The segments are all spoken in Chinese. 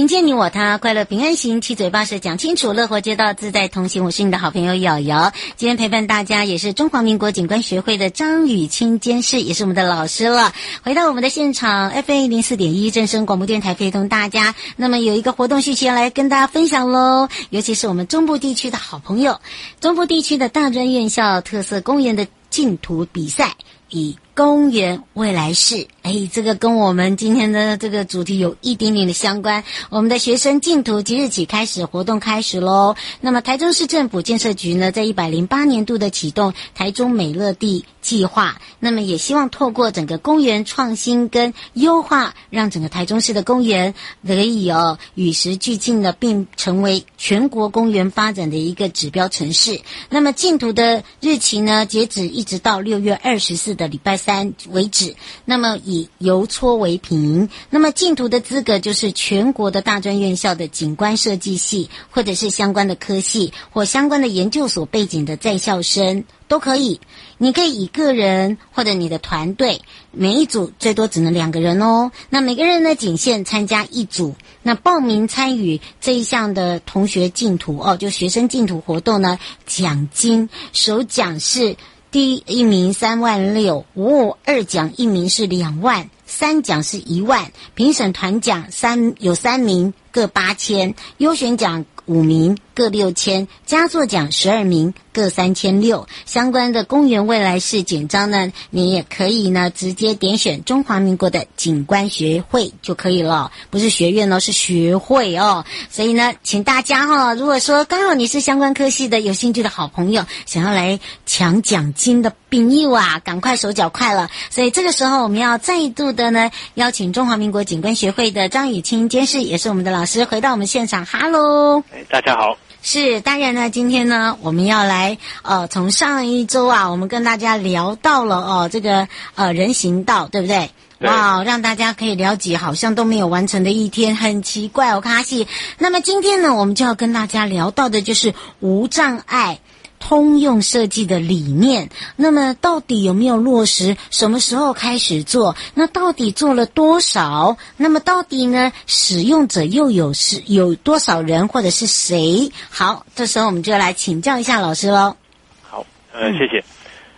迎接你我他，快乐平安行，七嘴八舌讲清楚，乐活街道自在同行。我是你的好朋友瑶瑶，今天陪伴大家也是中华民国警官学会的张雨清监事，也是我们的老师了。回到我们的现场，FM 一零四点一正声广播电台陪同大家。那么有一个活动讯息要来跟大家分享喽，尤其是我们中部地区的好朋友，中部地区的大专院校特色公园的净土比赛。以公园未来式，哎，这个跟我们今天的这个主题有一点点的相关。我们的学生竞图即日起开始活动开始喽。那么台中市政府建设局呢，在一百零八年度的启动台中美乐地计划，那么也希望透过整个公园创新跟优化，让整个台中市的公园得以哦与时俱进的，并成为全国公园发展的一个指标城市。那么竞图的日期呢，截止一直到六月二十四的礼拜三为止。那么以邮戳为凭。那么净图的资格就是全国的大专院校的景观设计系，或者是相关的科系或相关的研究所背景的在校生。都可以，你可以以个人或者你的团队，每一组最多只能两个人哦。那每个人呢，仅限参加一组。那报名参与这一项的同学净图哦，就学生净图活动呢，奖金首奖是第一名三万六，哦，二奖一名是两万，三奖是一万，评审团奖三有三名各八千，优选奖五名各六千，佳作奖十二名。各三千六，相关的公园未来式简章呢，你也可以呢直接点选中华民国的景观学会就可以了，不是学院哦，是学会哦。所以呢，请大家哈、如果说刚好你是相关科系的有兴趣的好朋友，想要来抢奖金的槟友啊，赶快手脚快了。所以这个时候，我们要再度的呢邀请中华民国景观学会的张雨清监事，也是我们的老师，回到我们现场。哈喽，大家好。是，当然呢，今天呢，我们要来，呃，从上一周啊，我们跟大家聊到了哦，这个呃人行道，对不对？对。哇，让大家可以了解，好像都没有完成的一天，很奇怪哦，卡西。那么今天呢，我们就要跟大家聊到的就是无障碍。通用设计的理念，那么到底有没有落实？什么时候开始做？那到底做了多少？那么到底呢？使用者又有是有多少人，或者是谁？好，这时候我们就来请教一下老师喽。好，呃，谢谢。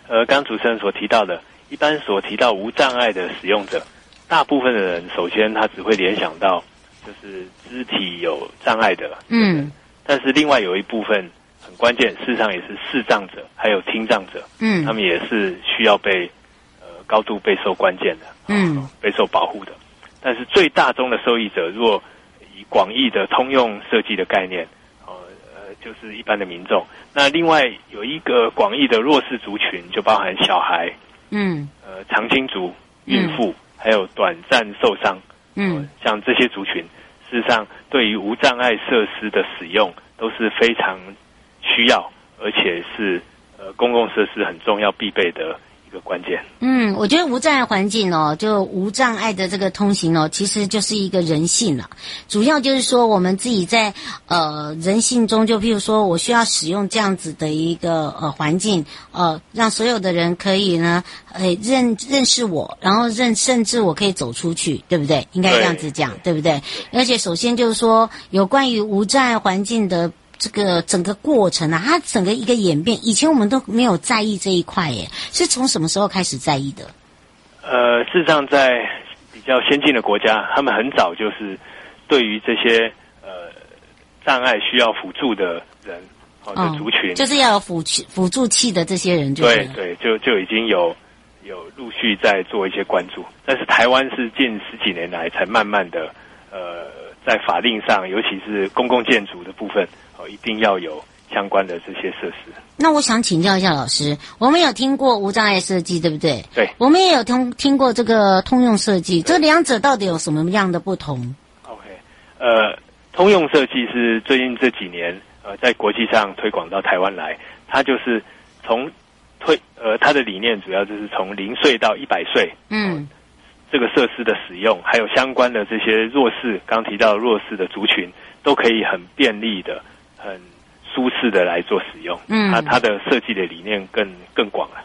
呃，刚主持人所提到的，一般所提到无障碍的使用者，大部分的人首先他只会联想到就是肢体有障碍的，嗯，但是另外有一部分。很关键，事实上也是视障者，还有听障者，嗯，他们也是需要被呃高度备受关键的，嗯，备受保护的。但是最大宗的受益者，如果以广义的通用设计的概念，呃呃，就是一般的民众。那另外有一个广义的弱势族群，就包含小孩，嗯，呃，长青族、孕妇，嗯，还有短暂受伤，嗯，呃，像这些族群，事实上对于无障碍设施的使用都是非常。需要，而且是呃公共设施很重要必备的一个关键。嗯，我觉得无障碍环境哦，就无障碍的这个通行哦，其实就是一个人性了。主要就是说，我们自己在呃人性中，就譬如说我需要使用这样子的一个呃环境，呃，让所有的人可以呢，呃认认识我，然后认甚至我可以走出去，对不对？应该这样子讲，对，对不对？而且首先就是说，有关于无障碍环境的。这个整个过程啊，它整个一个演变，以前我们都没有在意这一块耶，是从什么时候开始在意的？呃，事实上，在比较先进的国家，他们很早就是对于这些呃障碍需要辅助的人哦的族群，哦、就是要有辅辅助器的这些人就，对对，就就已经有有陆续在做一些关注，但是台湾是近十几年来才慢慢的呃在法令上，尤其是公共建筑的部分。一定要有相关的这些设施。那我想请教一下老师，我们有听过无障碍设计，对不对？对。我们也有听听过这个通用设计，这两者到底有什么样的不同？OK，呃，通用设计是最近这几年呃在国际上推广到台湾来，它就是从推呃它的理念主要就是从零岁到一百岁，嗯、呃，这个设施的使用，还有相关的这些弱势，刚提到弱势的族群，都可以很便利的。很舒适的来做使用，嗯，它它的设计的理念更更广了。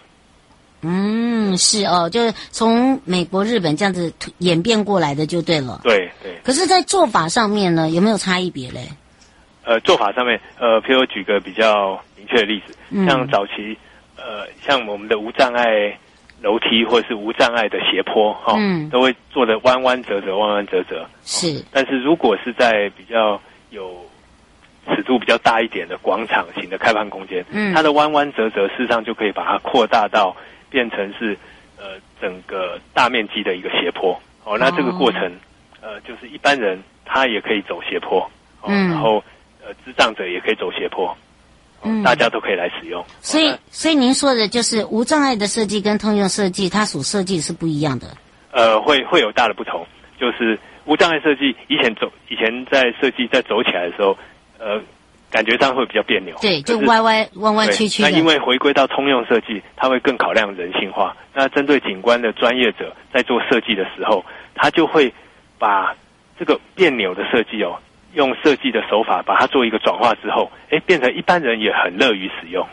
嗯，是哦，就是从美国、日本这样子演变过来的，就对了。对对。可是，在做法上面呢，有没有差异别嘞？呃，做法上面，呃，譬如举个比较明确的例子，嗯、像早期，呃，像我们的无障碍楼梯或者是无障碍的斜坡，哈、哦，嗯，都会做的弯弯折折、弯弯折折。是、哦。但是如果是在比较有尺度比较大一点的广场型的开放空间，嗯，它的弯弯折折，事实上就可以把它扩大到变成是呃整个大面积的一个斜坡哦。那这个过程，哦、呃，就是一般人他也可以走斜坡，哦、嗯，然后呃智障者也可以走斜坡，哦、嗯，大家都可以来使用。所以，所以您说的就是无障碍的设计跟通用设计，它所设计是不一样的。呃，会会有大的不同，就是无障碍设计以前走以前在设计在走起来的时候。呃，感觉上会比较别扭，对，就歪歪弯弯曲曲。那因为回归到通用设计，它会更考量人性化。那针对景观的专业者在做设计的时候，他就会把这个别扭的设计哦，用设计的手法把它做一个转化之后，哎，变成一般人也很乐于使用。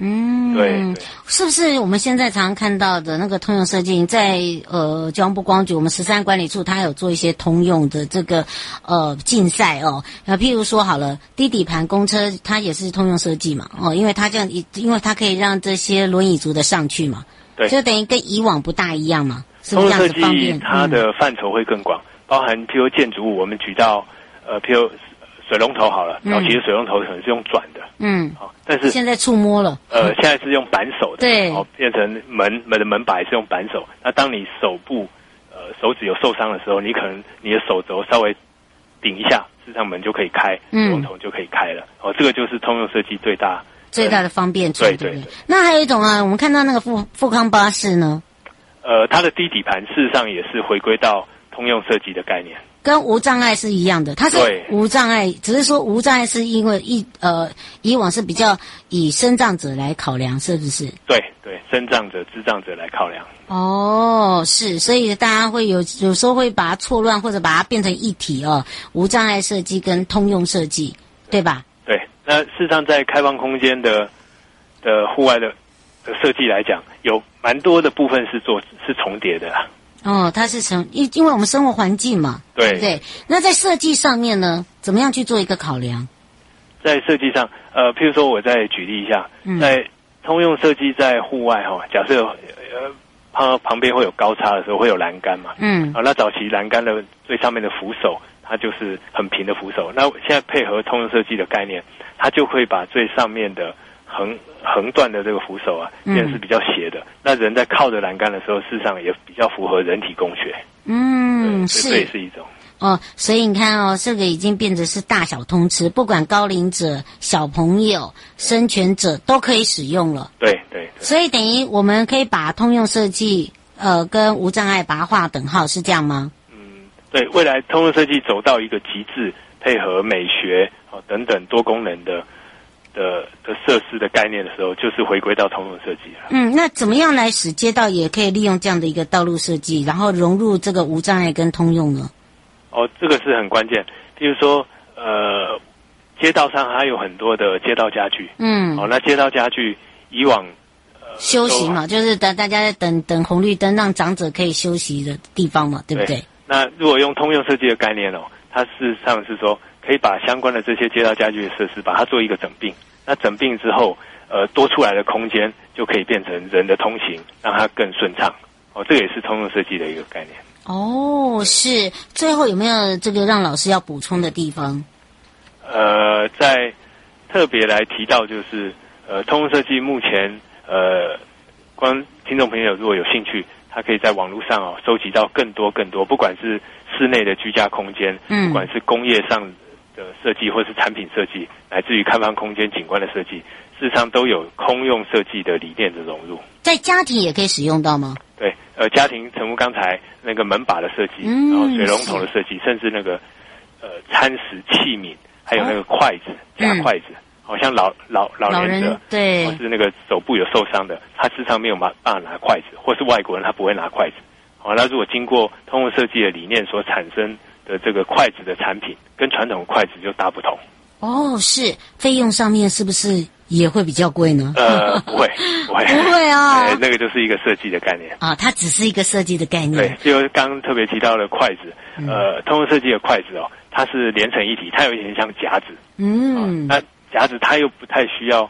嗯，对，对，是不是我们现在常常看到的那个通用设计，在呃交通部光局，我们十三管理处，它有做一些通用的这个呃竞赛哦。那譬如说好了，低底盘公车，它也是通用设计嘛，哦，因为它这样，因为它可以让这些轮椅族的上去嘛，对，就等于跟以往不大一样嘛，是不是这样子方便？它的范畴会更广，嗯、包含譬如建筑物，我们举到呃譬如。水龙头好了，然后其实水龙头可能是用转的，嗯，好，但是现在触摸了，呃，现在是用扳手的，对，好，变成门门的门把也是用扳手。那当你手部呃手指有受伤的时候，你可能你的手肘稍微顶一下，事实上门就可以开，水龙头就可以开了。哦，这个就是通用设计最大最大的方便对对。那还有一种啊，我们看到那个富富康巴士呢，呃，它的低底盘事实上也是回归到通用设计的概念。跟无障碍是一样的，它是无障碍，只是说无障碍是因为一呃以往是比较以身障者来考量，是不是？对对，身障者、智障者来考量。哦，是，所以大家会有有时候会把它错乱，或者把它变成一体哦，无障碍设计跟通用设计，对吧？对，那事实上在开放空间的的户外的的设计来讲，有蛮多的部分是做是重叠的啦。哦，它是成因，因为我们生活环境嘛，对不对？那在设计上面呢，怎么样去做一个考量？在设计上，呃，譬如说，我再举例一下，嗯、在通用设计在户外哈、哦，假设呃旁旁边会有高差的时候，会有栏杆嘛，嗯，啊，那早期栏杆的最上面的扶手，它就是很平的扶手，那现在配合通用设计的概念，它就会把最上面的。横横断的这个扶手啊，变成是比较斜的。嗯、那人在靠着栏杆的时候，事实上也比较符合人体工学。嗯，是，这也是一种。哦，所以你看哦，这个已经变成是大小通吃，不管高龄者、小朋友、生权者都可以使用了。对对。对，所以等于我们可以把通用设计呃跟无障碍把它划等号，是这样吗？嗯，对，未来通用设计走到一个极致，配合美学哦等等多功能的。的的设施的概念的时候，就是回归到通用设计了。嗯，那怎么样来使街道也可以利用这样的一个道路设计，然后融入这个无障碍跟通用呢？哦，这个是很关键。比如说，呃，街道上还有很多的街道家具。嗯。哦，那街道家具以往。休息嘛，就是等大家在等等红绿灯，让长者可以休息的地方嘛，对不对？对，那如果用通用设计的概念哦，它事实上是说可以把相关的这些街道家具的设施，把它做一个整并。那整并之后，呃，多出来的空间就可以变成人的通行，让它更顺畅。哦，这个也是通用设计的一个概念。哦，是。最后有没有这个让老师要补充的地方？呃，在特别来提到就是，呃，通用设计目前。呃，观听众朋友如果有兴趣，他可以在网络上哦收集到更多更多，不管是室内的居家空间，嗯，不管是工业上的设计，或是产品设计，乃至于开放空间景观的设计，事实上都有空用设计的理念的融入。在家庭也可以使用到吗？对，呃，家庭，成如刚才那个门把的设计，嗯，然后水龙头的设计，甚至那个呃餐食器皿，还有那个筷子夹筷子。嗯好像老老老年者，对，或是那个手部有受伤的，他时常没有办法拿筷子，或是外国人他不会拿筷子。好，那如果经过通用设计的理念所产生的这个筷子的产品，跟传统的筷子就大不同。哦，是费用上面是不是也会比较贵呢？呃，不会，不会，不会啊、哦。那个就是一个设计的概念啊，它只是一个设计的概念。对，就刚刚特别提到的筷子，呃，通用设计的筷子哦，它是连成一体，它有一点像夹子。嗯，那。夹子它又不太需要，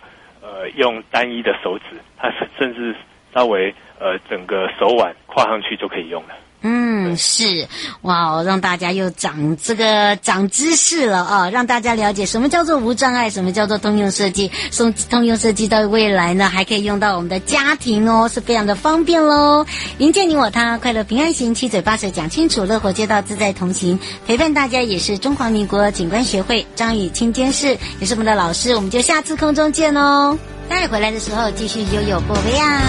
呃，用单一的手指，它甚至稍微呃整个手腕跨上去就可以用了。嗯，是哇，让大家又长这个长知识了啊！让大家了解什么叫做无障碍，什么叫做通用设计。送通用设计到未来呢，还可以用到我们的家庭哦，是非常的方便喽。迎接你我他，快乐平安行，七嘴八舌讲清楚，乐活街道自在同行，陪伴大家也是中华民国景观学会张雨清监事，也是我们的老师。我们就下次空中见哦。待会回来的时候继续悠悠宝贝呀。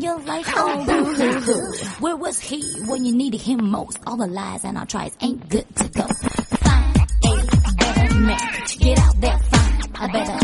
Without a man in your life. Oh, do, do. Where was he when you needed him most? All the lies and our tries ain't good to go. Find a better man get out there. Find a better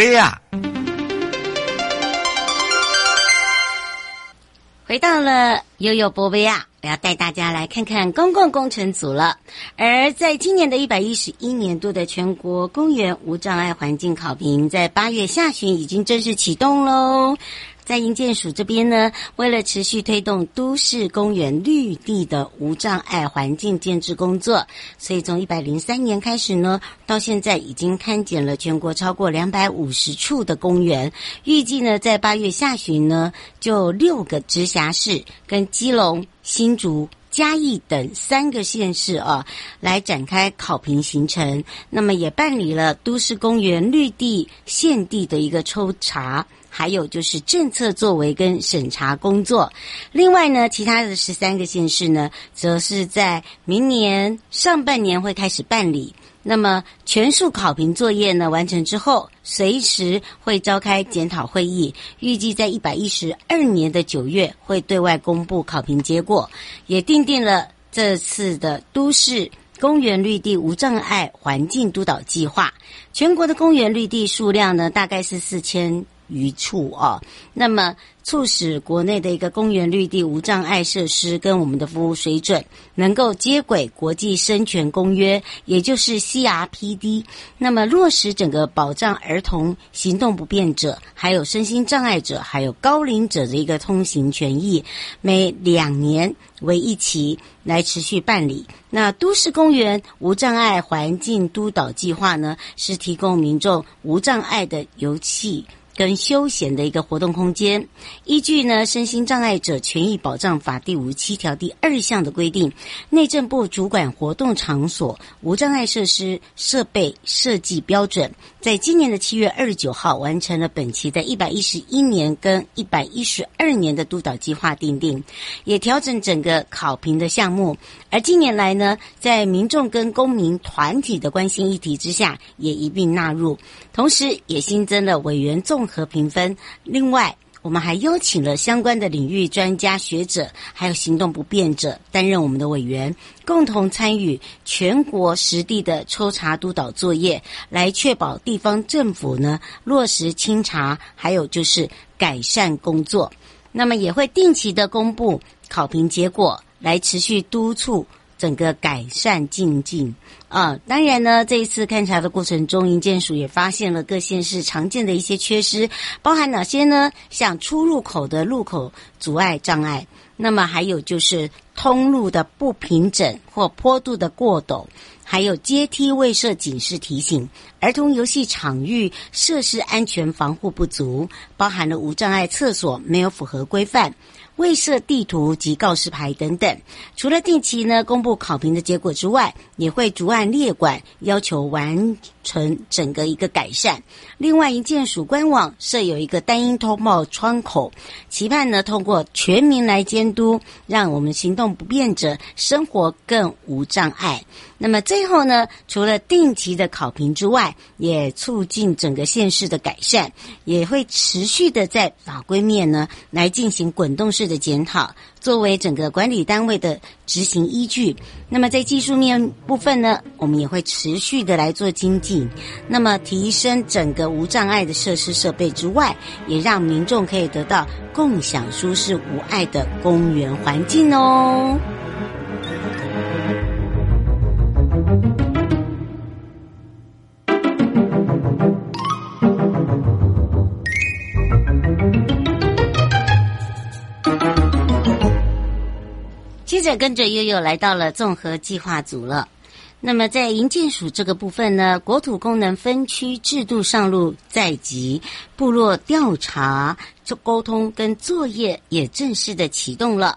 宝贝啊！回到了悠悠波维亚，我要带大家来看看公共工程组了。而在今年的一百一十一年度的全国公园无障碍环境考评，在八月下旬已经正式启动喽。在营建署这边呢，为了持续推动都市公园绿地的无障碍环境建置工作，所以从一百零三年开始呢，到现在已经勘检了全国超过两百五十处的公园。预计呢，在八月下旬呢，就六个直辖市跟基隆、新竹、嘉义等三个县市啊，来展开考评行程。那么也办理了都市公园绿地现地的一个抽查。还有就是政策作为跟审查工作，另外呢，其他的十三个县市呢，则是在明年上半年会开始办理。那么全数考评作业呢完成之后，随时会召开检讨会议，预计在一百一十二年的九月会对外公布考评结果，也订定了这次的都市公园绿地无障碍环境督导计划。全国的公园绿地数量呢，大概是四千。余处啊，那么促使国内的一个公园绿地无障碍设施跟我们的服务水准能够接轨国际生权公约，也就是 CRPD。那么落实整个保障儿童、行动不便者、还有身心障碍者、还有高龄者的一个通行权益，每两年为一期来持续办理。那都市公园无障碍环境督导计划呢，是提供民众无障碍的游憩跟休闲的一个活动空间，依据呢《身心障碍者权益保障法》第五十七条第二项的规定，内政部主管活动场所无障碍设施设备设计标准，在今年的七月二十九号完成了本期的一百一十一年跟一百一十二年的督导计划定定，也调整整个考评的项目。而近年来呢，在民众跟公民团体的关心议题之下，也一并纳入，同时也新增了委员综合评分。另外，我们还邀请了相关的领域专家学者，还有行动不便者担任我们的委员，共同参与全国实地的抽查督导作业，来确保地方政府呢落实清查，还有就是改善工作。那么也会定期的公布考评结果。来持续督促整个改善进境啊！当然呢，这一次勘查的过程中，营建署也发现了各县市常见的一些缺失，包含哪些呢？像出入口的路口阻碍障碍，那么还有就是通路的不平整或坡度的过陡，还有阶梯未设警示提醒，儿童游戏场域设施安全防护不足，包含了无障碍厕所没有符合规范。未设地图及告示牌等等，除了定期呢公布考评的结果之外，也会逐案列管，要求完成整个一个改善。另外，一建署官网设有一个单音通报窗口，期盼呢通过全民来监督，让我们行动不便者生活更无障碍。那么最后呢，除了定期的考评之外，也促进整个县市的改善，也会持续的在法规面呢来进行滚动式的检讨，作为整个管理单位的执行依据。那么在技术面部分呢，我们也会持续的来做精进，那么提升整个无障碍的设施设备之外，也让民众可以得到共享舒适无碍的公园环境哦。着跟着悠悠来到了综合计划组了。那么在营建署这个部分呢，国土功能分区制度上路在即，部落调查、做沟通跟作业也正式的启动了。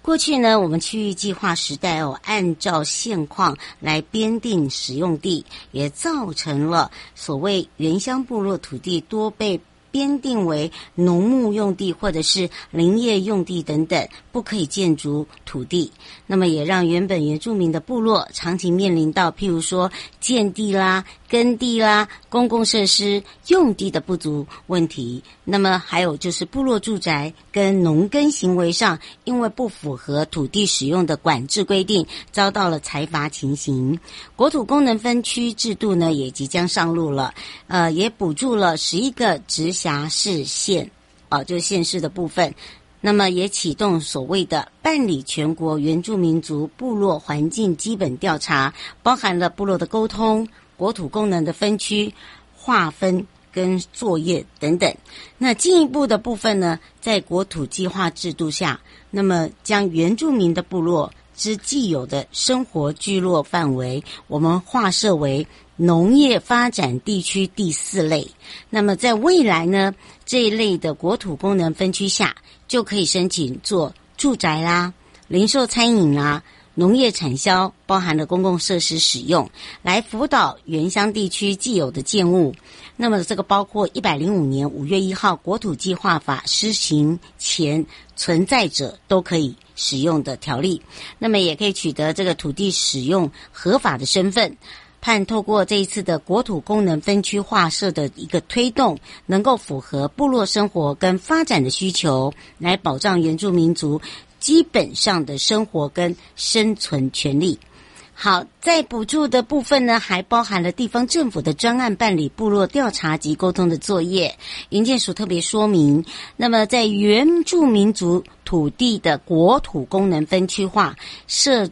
过去呢，我们区域计划时代哦，按照现况来编定使用地，也造成了所谓原乡部落土地多被。编定为农牧用地或者是林业用地等等，不可以建筑土地。那么也让原本原住民的部落长期面临到，譬如说建地啦、耕地啦、公共设施用地的不足问题。那么还有就是部落住宅跟农耕行为上，因为不符合土地使用的管制规定，遭到了裁罚情形。国土功能分区制度呢，也即将上路了，呃，也补助了十一个直辖市县，哦，就是县市的部分。那么也启动所谓的办理全国原住民族部落环境基本调查，包含了部落的沟通、国土功能的分区划分跟作业等等。那进一步的部分呢，在国土计划制度下，那么将原住民的部落之既有的生活聚落范围，我们划设为农业发展地区第四类。那么在未来呢，这一类的国土功能分区下，就可以申请做住宅啦、零售餐饮啦、农业产销，包含了公共设施使用，来辅导原乡地区既有的建物。那么这个包括一百零五年五月一号国土计划法施行前存在者都可以使用的条例。那么也可以取得这个土地使用合法的身份。盼透过这一次的国土功能分区划设的一个推动，能够符合部落生活跟发展的需求，来保障原住民族基本上的生活跟生存权利。好，在补助的部分呢，还包含了地方政府的专案办理部落调查及沟通的作业。营建署特别说明，那么在原住民族土地的国土功能分区划设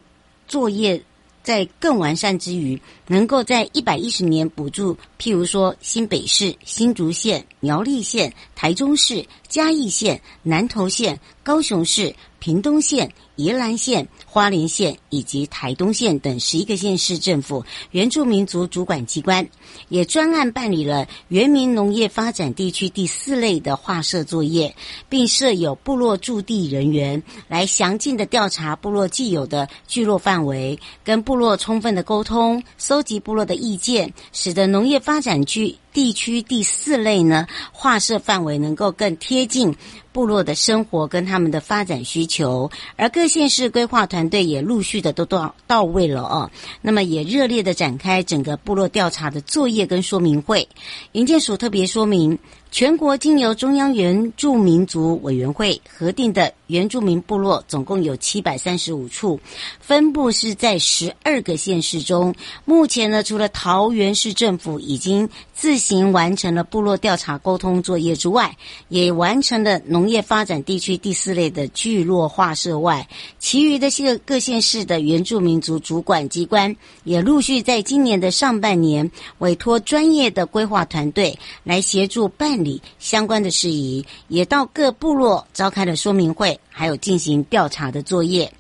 作业。在更完善之余，能够在一百一十年补助，譬如说新北市、新竹县、苗栗县、台中市、嘉义县、南投县、高雄市、屏东县、宜兰县、花莲县以及台东县等十一个县市政府原住民族主管机关，也专案办理了原民农业发展地区第四类的划设作业，并设有部落驻地人员来详尽的调查部落既有的聚落范围，跟部落充分的沟通，搜集部落的意见，使得农业发展区。地区第四类呢，划设范围能够更贴近部落的生活跟他们的发展需求，而各县市规划团队也陆续的都到到位了哦。那么也热烈的展开整个部落调查的作业跟说明会。营建署特别说明。全国经由中央原住民族委员会核定的原住民部落总共有七百三十五处，分布是在十二个县市中。目前呢，除了桃园市政府已经自行完成了部落调查沟通作业之外，也完成了农业发展地区第四类的聚落划设外，其余的各各县市的原住民族主管机关也陆续在今年的上半年委托专业的规划团队来协助办。理相关的事宜，也到各部落召开了说明会，还有进行调查的作业。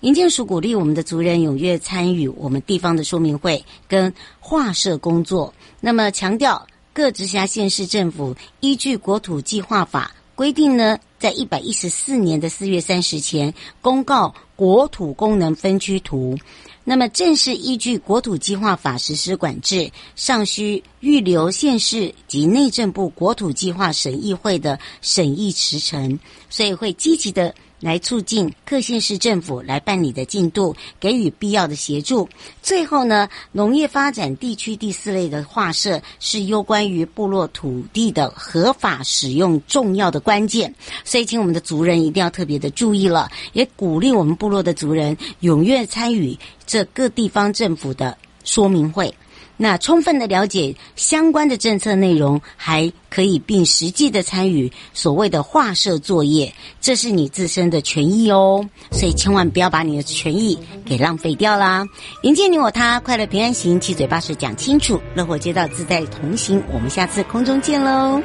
营建署鼓励我们的族人踊跃参与我们地方的说明会跟画社工作。那么强调各直辖县市政府依据国土计划法规定呢，在一百一十四年的四月三十前公告国土功能分区图。那么，正是依据国土计划法实施管制，尚需预留县市及内政部国土计划审议会的审议时程，所以会积极的来促进各县市政府来办理的进度，给予必要的协助。最后呢，农业发展地区第四类的划设是攸关于部落土地的合法使用重要的关键，所以请我们的族人一定要特别的注意了，也鼓励我们部落的族人踊跃参与这各地方政府的说明会。那充分的了解相关的政策内容，还可以并实际的参与所谓的划设作业，这是你自身的权益哦。所以千万不要把你的权益给浪费掉啦！迎接你我他，快乐平安行，七嘴八舌讲清楚，乐活街道自在同行。我们下次空中见喽。